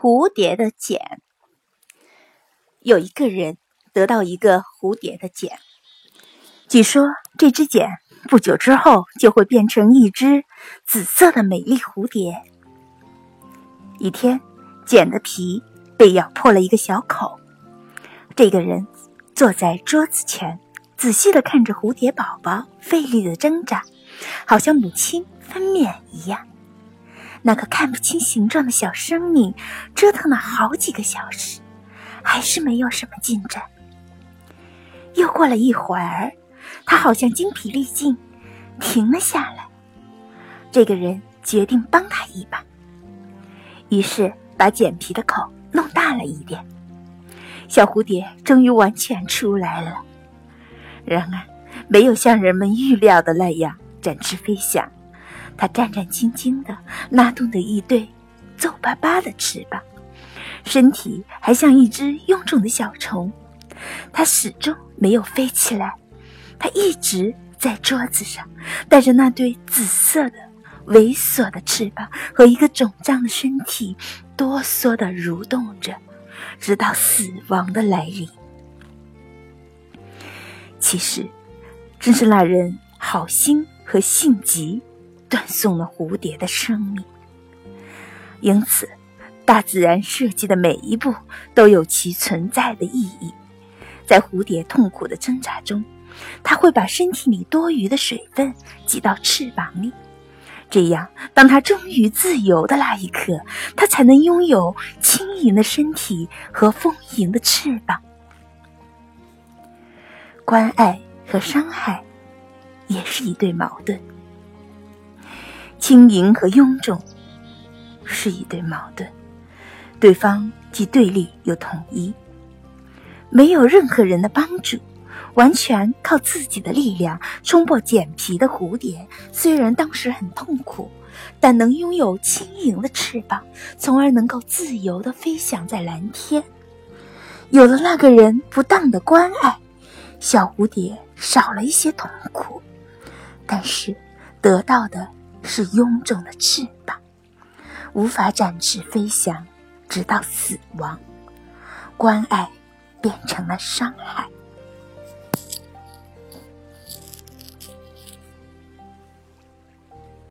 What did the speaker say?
蝴蝶的茧。有一个人得到一个蝴蝶的茧，据说这只茧不久之后就会变成一只紫色的美丽蝴蝶。一天，茧的皮被咬破了一个小口，这个人坐在桌子前，仔细的看着蝴蝶宝宝费力的挣扎，好像母亲分娩一样。那个看不清形状的小生命折腾了好几个小时，还是没有什么进展。又过了一会儿，他好像精疲力尽，停了下来。这个人决定帮他一把，于是把剪皮的口弄大了一点，小蝴蝶终于完全出来了。然而，没有像人们预料的那样展翅飞翔。它战战兢兢地拉动着一对皱巴巴的翅膀，身体还像一只臃肿的小虫。它始终没有飞起来，它一直在桌子上，带着那对紫色的、猥琐的翅膀和一个肿胀的身体，哆嗦地蠕动着，直到死亡的来临。其实，正是那人好心和性急。断送了蝴蝶的生命，因此，大自然设计的每一步都有其存在的意义。在蝴蝶痛苦的挣扎中，它会把身体里多余的水分挤到翅膀里，这样，当它终于自由的那一刻，它才能拥有轻盈的身体和丰盈的翅膀。关爱和伤害，也是一对矛盾。轻盈和臃肿是一对矛盾，对方既对立又统一。没有任何人的帮助，完全靠自己的力量冲破茧皮的蝴蝶，虽然当时很痛苦，但能拥有轻盈的翅膀，从而能够自由的飞翔在蓝天。有了那个人不当的关爱，小蝴蝶少了一些痛苦，但是得到的。是臃肿的翅膀，无法展翅飞翔，直到死亡。关爱变成了伤害。